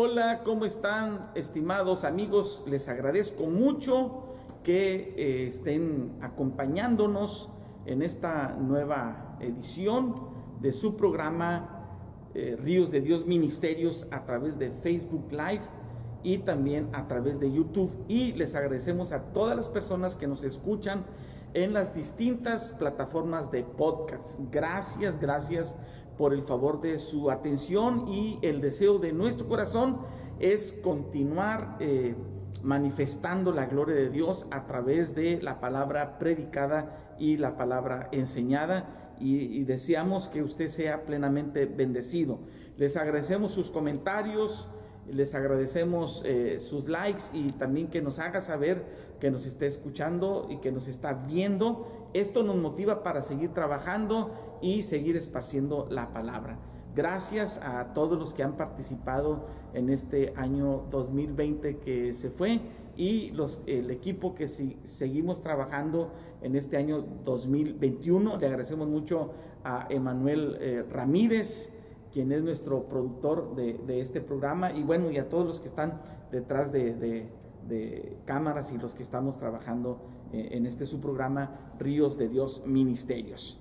Hola, ¿cómo están estimados amigos? Les agradezco mucho que eh, estén acompañándonos en esta nueva edición de su programa eh, Ríos de Dios Ministerios a través de Facebook Live y también a través de YouTube. Y les agradecemos a todas las personas que nos escuchan en las distintas plataformas de podcast. Gracias, gracias por el favor de su atención y el deseo de nuestro corazón es continuar eh, manifestando la gloria de Dios a través de la palabra predicada y la palabra enseñada y, deseamos que usted sea plenamente bendecido. Les agradecemos sus comentarios, les agradecemos eh, sus likes y también que nos haga saber que nos está escuchando y que nos está viendo. Esto nos motiva para seguir trabajando y seguir esparciendo la palabra. Gracias a todos los que han participado en este año 2020 que se fue y el equipo que si, seguimos trabajando en este año 2021. Le agradecemos mucho a Emanuel eh, Ramírez, quien es nuestro productor de, este programa, y bueno, y a todos los que están detrás de, cámaras y los que estamos trabajando eh, en este su programa Ríos de Dios Ministerios.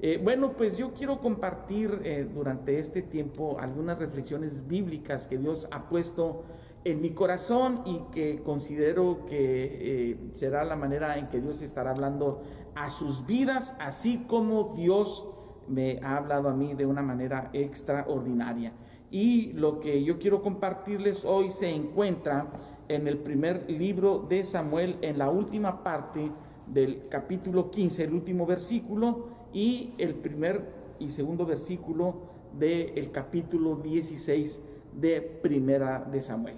Eh, bueno, pues yo quiero compartir eh, durante este tiempo algunas reflexiones bíblicas que Dios ha puesto en mi corazón y que considero que será la manera en que Dios estará hablando a sus vidas, así como Dios me ha hablado a mí de una manera extraordinaria. Y lo que yo quiero compartirles hoy se encuentra en el primer libro de Samuel, en la última parte del capítulo 15, el último versículo, y el primer y segundo versículo del capítulo 16 de Primera de Samuel.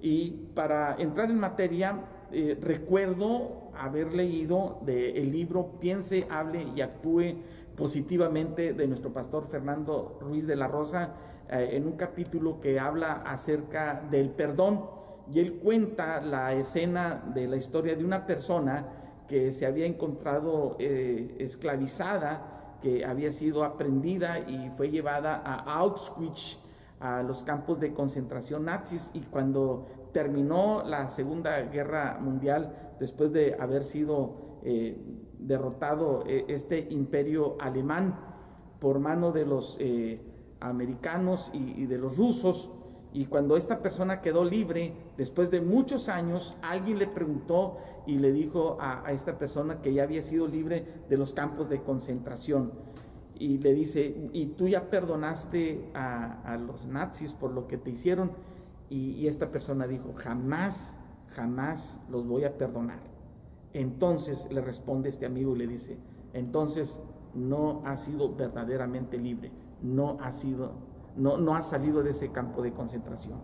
Y para entrar en materia, eh, recuerdo haber leído del libro Piense, hable y actúe positivamente de nuestro pastor Fernando Ruiz de la Rosa eh, en un capítulo que habla acerca del perdón y él cuenta la escena de la historia de una persona que se había encontrado eh, esclavizada, que había sido aprendida y fue llevada a Auschwitz, a los campos de concentración nazis, y cuando terminó la Segunda Guerra Mundial, después de haber sido eh, derrotado eh, este imperio alemán por mano de los americanos y, de los rusos. Y cuando esta persona quedó libre, después de muchos años, alguien le preguntó y le dijo a, esta persona que ya había sido libre de los campos de concentración. Y le dice, ¿y tú ya perdonaste a, los nazis por lo que te hicieron? y esta persona dijo, jamás, jamás los voy a perdonar. Entonces le responde este amigo y le dice, entonces no ha sido verdaderamente libre, no ha sido, no, no ha salido de ese campo de concentración.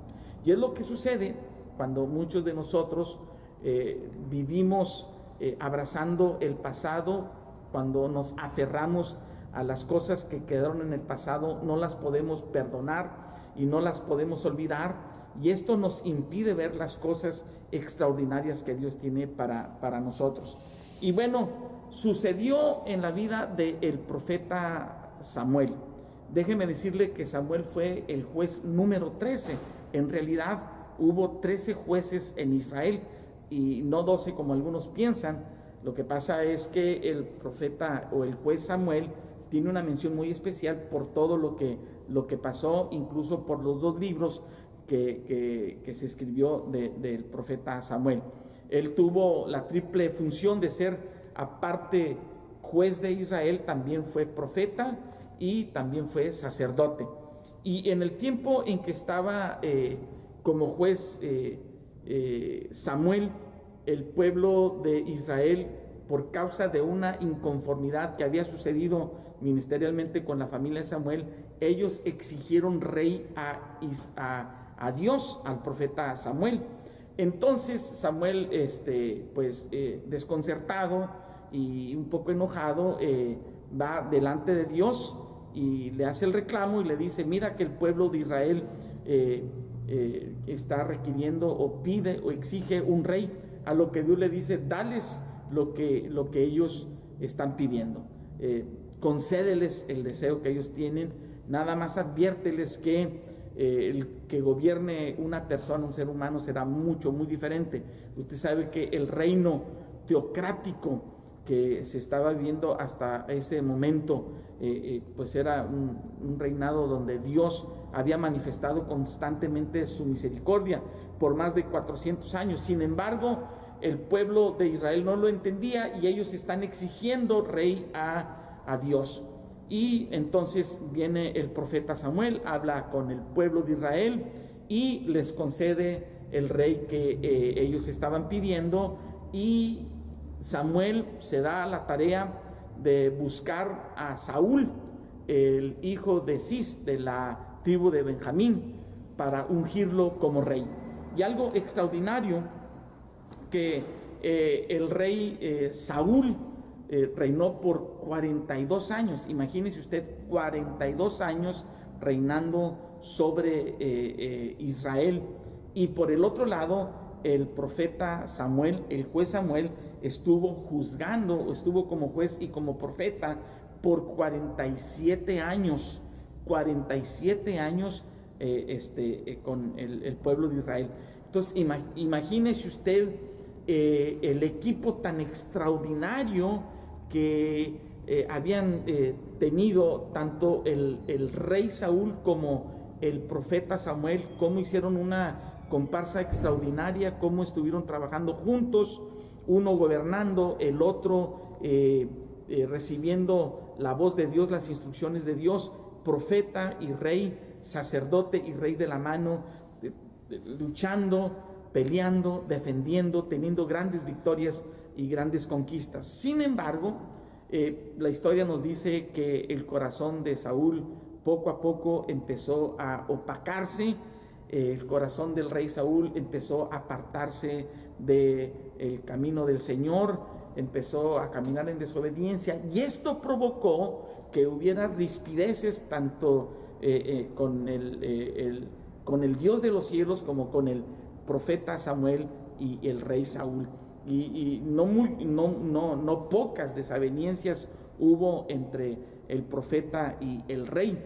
Y es lo que sucede cuando muchos de nosotros eh, vivimos eh, abrazando el pasado, cuando nos aferramos a las cosas que quedaron en el pasado, no las podemos perdonar y no las podemos olvidar y esto nos impide ver las cosas extraordinarias que Dios tiene para, para nosotros. Y bueno, sucedió en la vida del profeta Samuel. Déjeme decirle que Samuel fue el juez número 13. En realidad hubo 13 jueces en Israel y no 12 como algunos piensan. Lo que pasa es que el profeta o el juez Samuel tiene una mención muy especial por todo lo que, lo que pasó, incluso por los dos libros que, se escribió del profeta Samuel. Él tuvo la triple función de ser, aparte juez de Israel, también fue profeta y también fue sacerdote. Y en el tiempo en que estaba eh, como juez eh, eh, Samuel, el pueblo de Israel por causa de una inconformidad que había sucedido ministerialmente con la familia de Samuel, ellos exigieron rey a, a, Dios, al profeta Samuel. Entonces Samuel, este, pues desconcertado y un poco enojado, va delante de Dios y le hace el reclamo y le dice, mira que el pueblo de Israel eh, está requiriendo o pide o exige un rey, a lo que Dios le dice, dales lo que, lo que ellos están pidiendo. Eh, concédeles el deseo que ellos tienen, nada más adviérteles que eh, el que gobierne una persona, un ser humano, será mucho, muy diferente. Usted sabe que el reino teocrático que se estaba viviendo hasta ese momento, eh, pues era un, un, reinado donde Dios había manifestado constantemente su misericordia por más de 400 años. Sin embargo, el pueblo de Israel no lo entendía y ellos están exigiendo rey a, a Dios. Y entonces viene el profeta Samuel, habla con el pueblo de Israel y les concede el rey que eh, ellos estaban pidiendo y Samuel se da la tarea de buscar a Saúl, el hijo de Cis de la tribu de Benjamín, para ungirlo como rey. Y algo extraordinario que eh, el rey eh, Saúl eh, reinó por 42 años. Imagínese usted 42 años reinando sobre Israel. Y por el otro lado, el profeta Samuel, el juez Samuel, estuvo juzgando, estuvo como juez y como profeta por 47 años. 47 años este, con el, pueblo de Israel. Entonces, imagínese usted eh, el equipo tan extraordinario que eh, habían eh, tenido tanto el, el, rey Saúl como el profeta Samuel, cómo hicieron una comparsa extraordinaria, cómo estuvieron trabajando juntos, uno gobernando, el otro recibiendo la voz de Dios, las instrucciones de Dios, profeta y rey, sacerdote y rey de la mano, luchando peleando, defendiendo, teniendo grandes victorias y grandes conquistas. Sin embargo, eh, la historia nos dice que el corazón de Saúl poco a poco empezó a opacarse, eh, el corazón del rey Saúl empezó a apartarse del camino del Señor, empezó a caminar en desobediencia y esto provocó que hubiera rispideces tanto eh, con, el, con el Dios de los cielos como con el profeta Samuel y el rey Saúl. Y, no, muy, no, no, no pocas desavenencias hubo entre el profeta y el rey.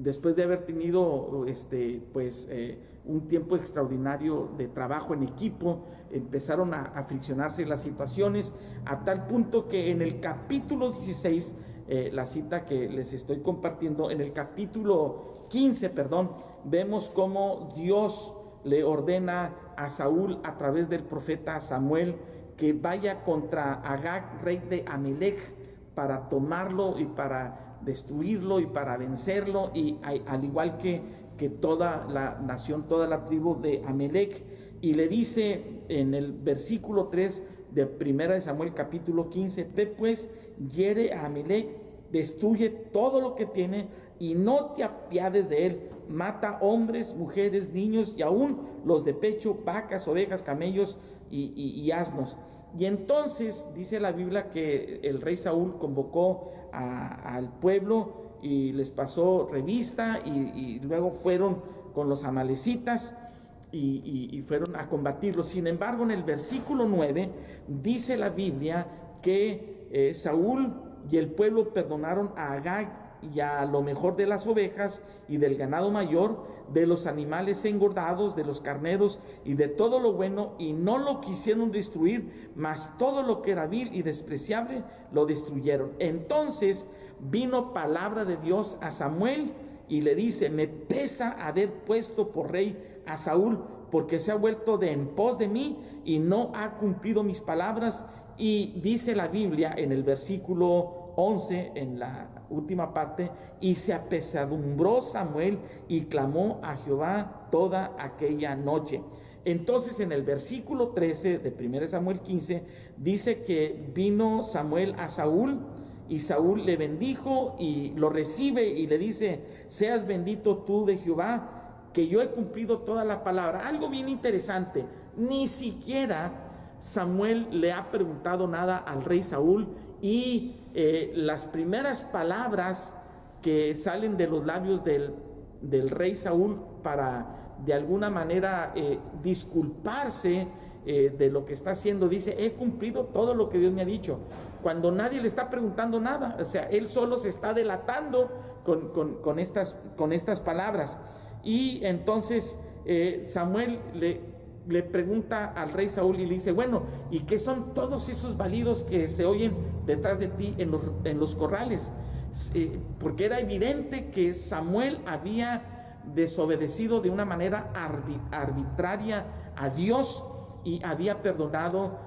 Después de haber tenido este, pues, eh, un tiempo extraordinario de trabajo en equipo, empezaron a, friccionarse las situaciones a tal punto que en el capítulo 16, eh, la cita que les estoy compartiendo, en el capítulo 15, perdón, vemos cómo Dios le ordena a Saúl a través del profeta Samuel que vaya contra Agag, rey de Amelech, para tomarlo y para destruirlo y para vencerlo, y al igual que, que toda la nación, toda la tribu de Amelech. Y le dice en el versículo 3 de primera de Samuel capítulo 15, ve pues, hiere a Amelech, destruye todo lo que tiene y no te apiades de él mata hombres, mujeres, niños y aún los de pecho, vacas, ovejas, camellos y, asnos. Y entonces dice la Biblia que el rey Saúl convocó al pueblo y les pasó revista y, luego fueron con los amalecitas y, fueron a combatirlos. Sin embargo, en el versículo 9 dice la Biblia que eh, Saúl y el pueblo perdonaron a Agag y a lo mejor de las ovejas y del ganado mayor, de los animales engordados, de los carneros y de todo lo bueno, y no lo quisieron destruir, mas todo lo que era vil y despreciable lo destruyeron. Entonces vino palabra de Dios a Samuel y le dice, me pesa haber puesto por rey a Saúl, porque se ha vuelto de en pos de mí y no ha cumplido mis palabras. Y dice la Biblia en el versículo 11 en la última parte, y se apesadumbró Samuel y clamó a Jehová toda aquella noche. Entonces en el versículo 13 de 1 Samuel 15 dice que vino Samuel a Saúl y Saúl le bendijo y lo recibe y le dice, seas bendito tú de Jehová, que yo he cumplido toda la palabra. Algo bien interesante, ni siquiera Samuel le ha preguntado nada al rey Saúl y eh, las primeras palabras que salen de los labios del, del rey Saúl para de alguna manera eh, disculparse eh, de lo que está haciendo. Dice, he cumplido todo lo que Dios me ha dicho. Cuando nadie le está preguntando nada. O sea, él solo se está delatando con, estas, con estas palabras. Y entonces Samuel le, le pregunta al rey Saúl y le dice, bueno, ¿y qué son todos esos balidos que se oyen detrás de ti en los, en los corrales? porque era evidente que Samuel había desobedecido de una manera arbitraria a Dios y había perdonado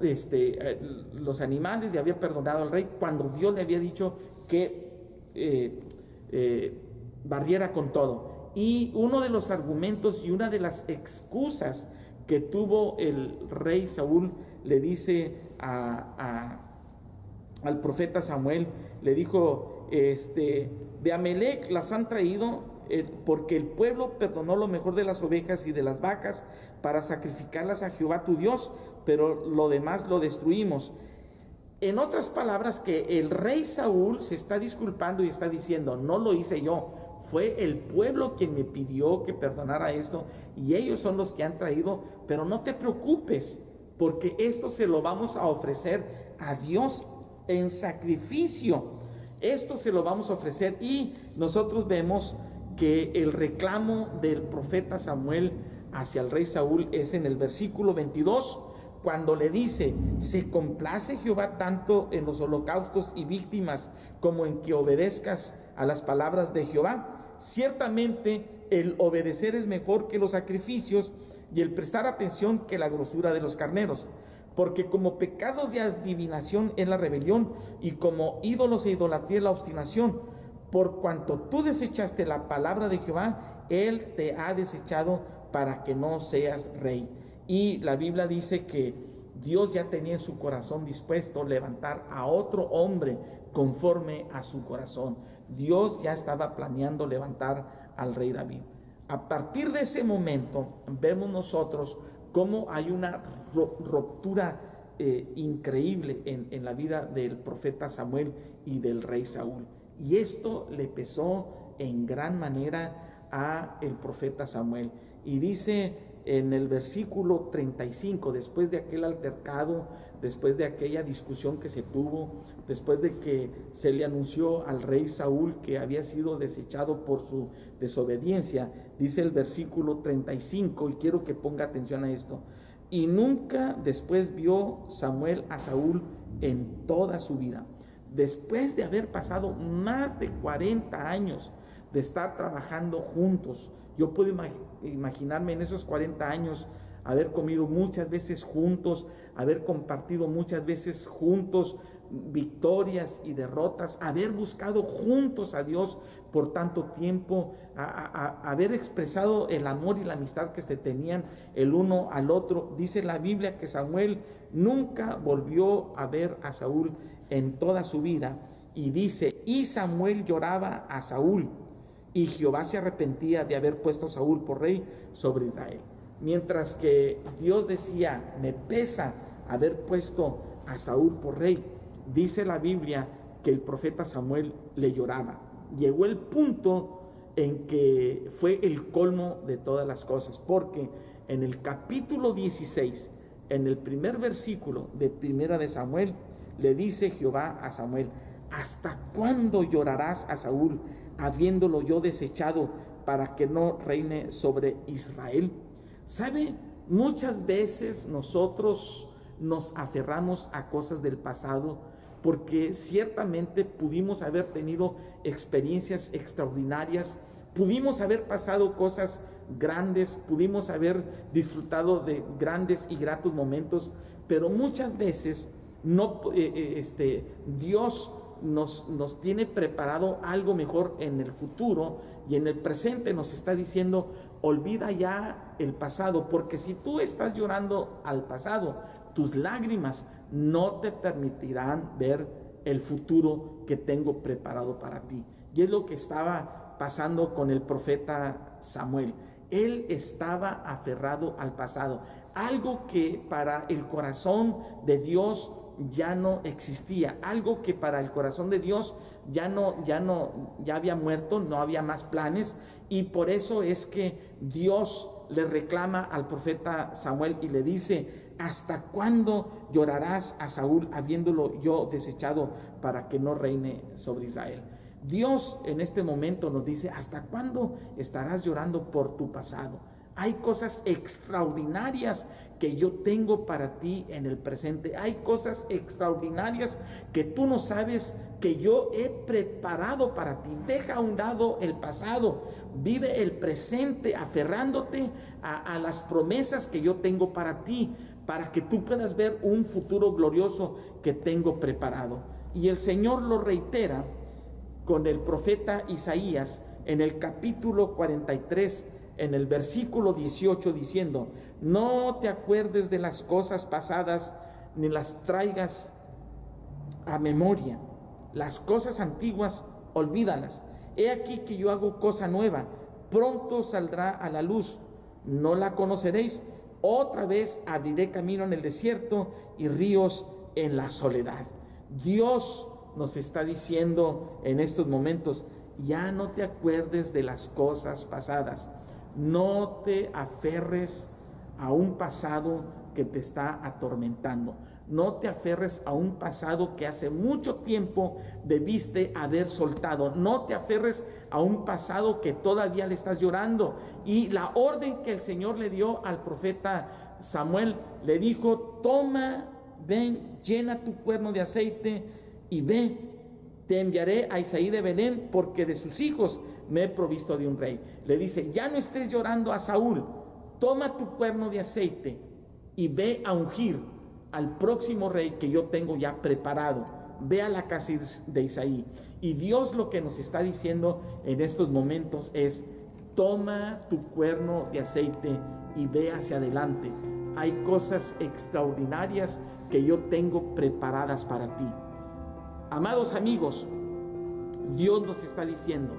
este, eh, los animales y había perdonado al rey cuando Dios le había dicho que eh, eh, barriera con todo. Y uno de los argumentos y una de las excusas que tuvo el rey Saúl le dice al profeta Samuel, le dijo, este, de Amelec las han traído porque el pueblo perdonó lo mejor de las ovejas y de las vacas para sacrificarlas a Jehová tu Dios, pero lo demás lo destruimos. En otras palabras, que el rey Saúl se está disculpando y está diciendo, no lo hice yo, fue el pueblo quien me pidió que perdonara esto y ellos son los que han traído, pero no te preocupes, porque esto se lo vamos a ofrecer a Dios en sacrificio. Esto se lo vamos a ofrecer y nosotros vemos que el reclamo del profeta Samuel hacia el rey Saúl es en el versículo 22, cuando le dice, se complace Jehová tanto en los holocaustos y víctimas como en que obedezcas a las palabras de Jehová. Ciertamente el obedecer es mejor que los sacrificios y el prestar atención que la grosura de los carneros. Porque como pecado de adivinación es la rebelión y como ídolos e idolatría es la obstinación por cuanto tú desechaste la palabra de Jehová, Él te ha desechado para que no seas rey. Y la Biblia dice que Dios ya tenía en su corazón dispuesto levantar a otro hombre conforme a su corazón. Dios ya estaba planeando levantar al rey David. A partir de ese momento vemos nosotros cómo hay una ruptura eh, increíble en, en la vida del profeta Samuel y del rey Saúl. Y esto le pesó en gran manera a el profeta Samuel. Y dice en el versículo 35, después de aquel altercado, después de aquella discusión que se tuvo, después de que se le anunció al rey Saúl que había sido desechado por su desobediencia, dice el versículo 35, y quiero que ponga atención a esto, y nunca después vio Samuel a Saúl en toda su vida después de haber pasado más de 40 años de estar trabajando juntos, yo puedo imaginarme en esos 40 años haber comido muchas veces juntos, haber compartido muchas veces juntos victorias y derrotas, haber buscado juntos a Dios por tanto tiempo, haber expresado el amor y la amistad que se tenían el uno al otro. Dice la Biblia que Samuel nunca volvió a ver a Saúl en toda su vida. Y dice, y Samuel lloraba a Saúl, y Jehová se arrepentía de haber puesto a Saúl por rey sobre Israel. Mientras que Dios decía, me pesa haber puesto a Saúl por rey, dice la Biblia que el profeta Samuel le lloraba. Llegó el punto en que fue el colmo de todas las cosas, porque en el capítulo 16, en el primer versículo de Primera de Samuel, le dice Jehová a Samuel, ¿hasta cuándo llorarás a Saúl, habiéndolo yo desechado para que no reine sobre Israel? ¿Sabe? Muchas veces nosotros nos aferramos a cosas del pasado porque ciertamente pudimos haber tenido experiencias extraordinarias, pudimos haber pasado cosas grandes, pudimos haber disfrutado de grandes y gratos momentos, pero muchas veces no, eh, eh, este, Dios nos, nos tiene preparado algo mejor en el futuro y en el presente nos está diciendo, olvida ya el pasado, porque si tú estás llorando al pasado, tus lágrimas no te permitirán ver el futuro que tengo preparado para ti. Y es lo que estaba pasando con el profeta Samuel. Él estaba aferrado al pasado, algo que para el corazón de Dios ya no existía, algo que para el corazón de Dios ya no ya no ya había muerto, no había más planes y por eso es que Dios le reclama al profeta Samuel y le dice, ¿hasta cuándo llorarás a Saúl habiéndolo yo desechado para que no reine sobre Israel? Dios en este momento nos dice, ¿hasta cuándo estarás llorando por tu pasado? Hay cosas extraordinarias que yo tengo para ti en el presente. Hay cosas extraordinarias que tú no sabes que yo he preparado para ti. Deja a un lado el pasado. Vive el presente aferrándote a, a las promesas que yo tengo para ti, para que tú puedas ver un futuro glorioso que tengo preparado. Y el Señor lo reitera con el profeta Isaías en el capítulo 43 en el versículo 18 diciendo, no te acuerdes de las cosas pasadas ni las traigas a memoria. Las cosas antiguas, olvídalas. He aquí que yo hago cosa nueva, pronto saldrá a la luz, no la conoceréis. Otra vez abriré camino en el desierto y ríos en la soledad. Dios nos está diciendo en estos momentos, ya no te acuerdes de las cosas pasadas no te aferres a un pasado que te está atormentando. No te aferres a un pasado que hace mucho tiempo debiste haber soltado. No te aferres a un pasado que todavía le estás llorando. Y la orden que el Señor le dio al profeta Samuel, le dijo, toma, ven, llena tu cuerno de aceite y ve, te enviaré a Isaí de Belén porque de sus hijos me he provisto de un rey. Le dice, ya no estés llorando a Saúl, toma tu cuerno de aceite y ve a ungir al próximo rey que yo tengo ya preparado. Ve a la casa de Isaí. Y Dios lo que nos está diciendo en estos momentos es, toma tu cuerno de aceite y ve hacia adelante. Hay cosas extraordinarias que yo tengo preparadas para ti. Amados amigos, Dios nos está diciendo,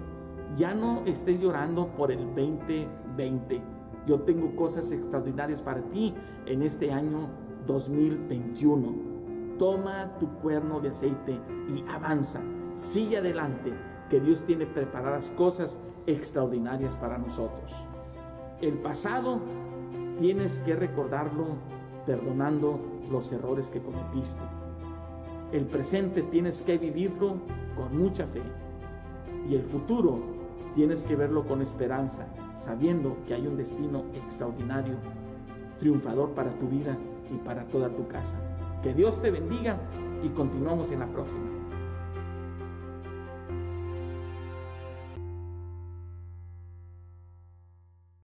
ya no estés llorando por el 2020. Yo tengo cosas extraordinarias para ti en este año 2021. Toma tu cuerno de aceite y avanza. Sigue adelante, que Dios tiene preparadas cosas extraordinarias para nosotros. El pasado tienes que recordarlo perdonando los errores que cometiste. El presente tienes que vivirlo con mucha fe. Y el futuro Tienes que verlo con esperanza, sabiendo que hay un destino extraordinario, triunfador para tu vida y para toda tu casa. Que Dios te bendiga y continuamos en la próxima.